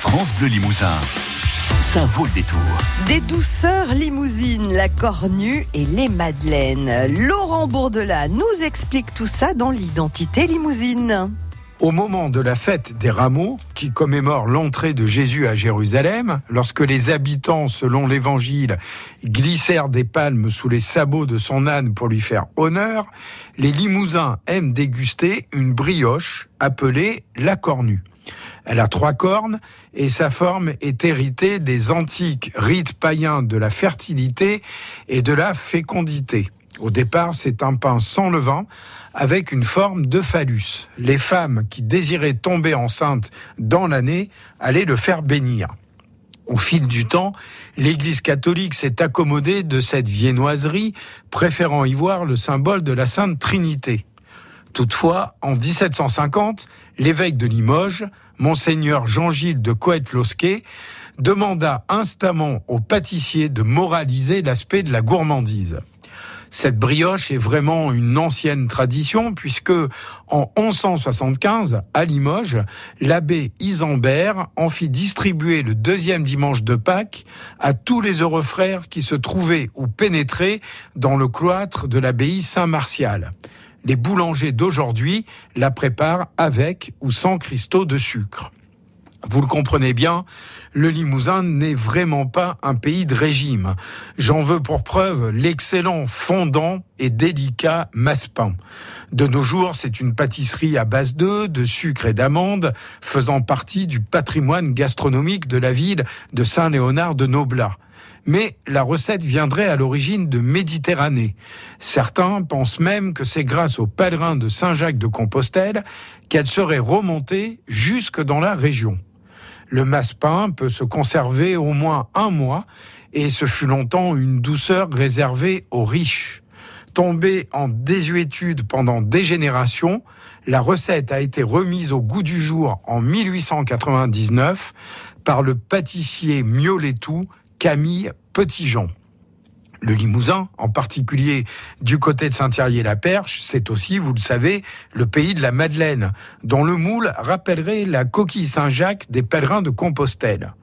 France Bleu Limousin. Ça vaut le détour. Des douceurs limousines, la cornue et les madeleines. Laurent Bourdelat nous explique tout ça dans l'identité limousine. Au moment de la fête des rameaux, qui commémore l'entrée de Jésus à Jérusalem, lorsque les habitants, selon l'évangile, glissèrent des palmes sous les sabots de son âne pour lui faire honneur, les Limousins aiment déguster une brioche appelée la cornue. Elle a trois cornes et sa forme est héritée des antiques rites païens de la fertilité et de la fécondité. Au départ, c'est un pain sans levain avec une forme de phallus. Les femmes qui désiraient tomber enceintes dans l'année allaient le faire bénir. Au fil du temps, l'Église catholique s'est accommodée de cette viennoiserie, préférant y voir le symbole de la Sainte Trinité. Toutefois, en 1750, l'évêque de Limoges, monseigneur Jean-Gilles de Coët-Losquet, demanda instamment aux pâtissiers de moraliser l'aspect de la gourmandise. Cette brioche est vraiment une ancienne tradition puisque en 1175, à Limoges, l'abbé Isambert en fit distribuer le deuxième dimanche de Pâques à tous les heureux frères qui se trouvaient ou pénétraient dans le cloître de l'abbaye Saint-Martial. Les boulangers d'aujourd'hui la préparent avec ou sans cristaux de sucre. Vous le comprenez bien, le Limousin n'est vraiment pas un pays de régime. J'en veux pour preuve l'excellent fondant et délicat massepain. De nos jours, c'est une pâtisserie à base d'œufs, de sucre et d'amandes, faisant partie du patrimoine gastronomique de la ville de Saint-Léonard de Noblat mais la recette viendrait à l'origine de Méditerranée. Certains pensent même que c'est grâce aux pèlerins de Saint-Jacques de Compostelle qu'elle serait remontée jusque dans la région. Le massepain peut se conserver au moins un mois et ce fut longtemps une douceur réservée aux riches. Tombée en désuétude pendant des générations, la recette a été remise au goût du jour en 1899 par le pâtissier Mioletou Camille Petitjean. Le Limousin, en particulier du côté de Saint-Thierry-la-Perche, c'est aussi, vous le savez, le pays de la Madeleine, dont le moule rappellerait la coquille Saint-Jacques des pèlerins de Compostelle.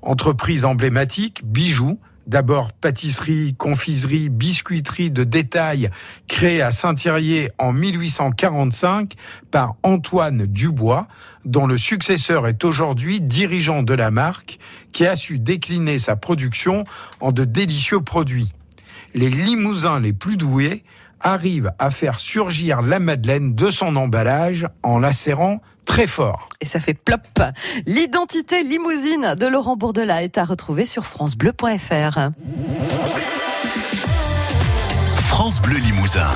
Entreprise emblématique, bijoux, D'abord pâtisserie, confiserie, biscuiterie de détail créée à Saint-Thierry en 1845 par Antoine Dubois, dont le successeur est aujourd'hui dirigeant de la marque, qui a su décliner sa production en de délicieux produits. Les Limousins les plus doués arrivent à faire surgir la Madeleine de son emballage en la serrant très fort. Et ça fait plop. L'identité limousine de Laurent Bourdelat est à retrouver sur francebleu.fr. France Bleu Limousin.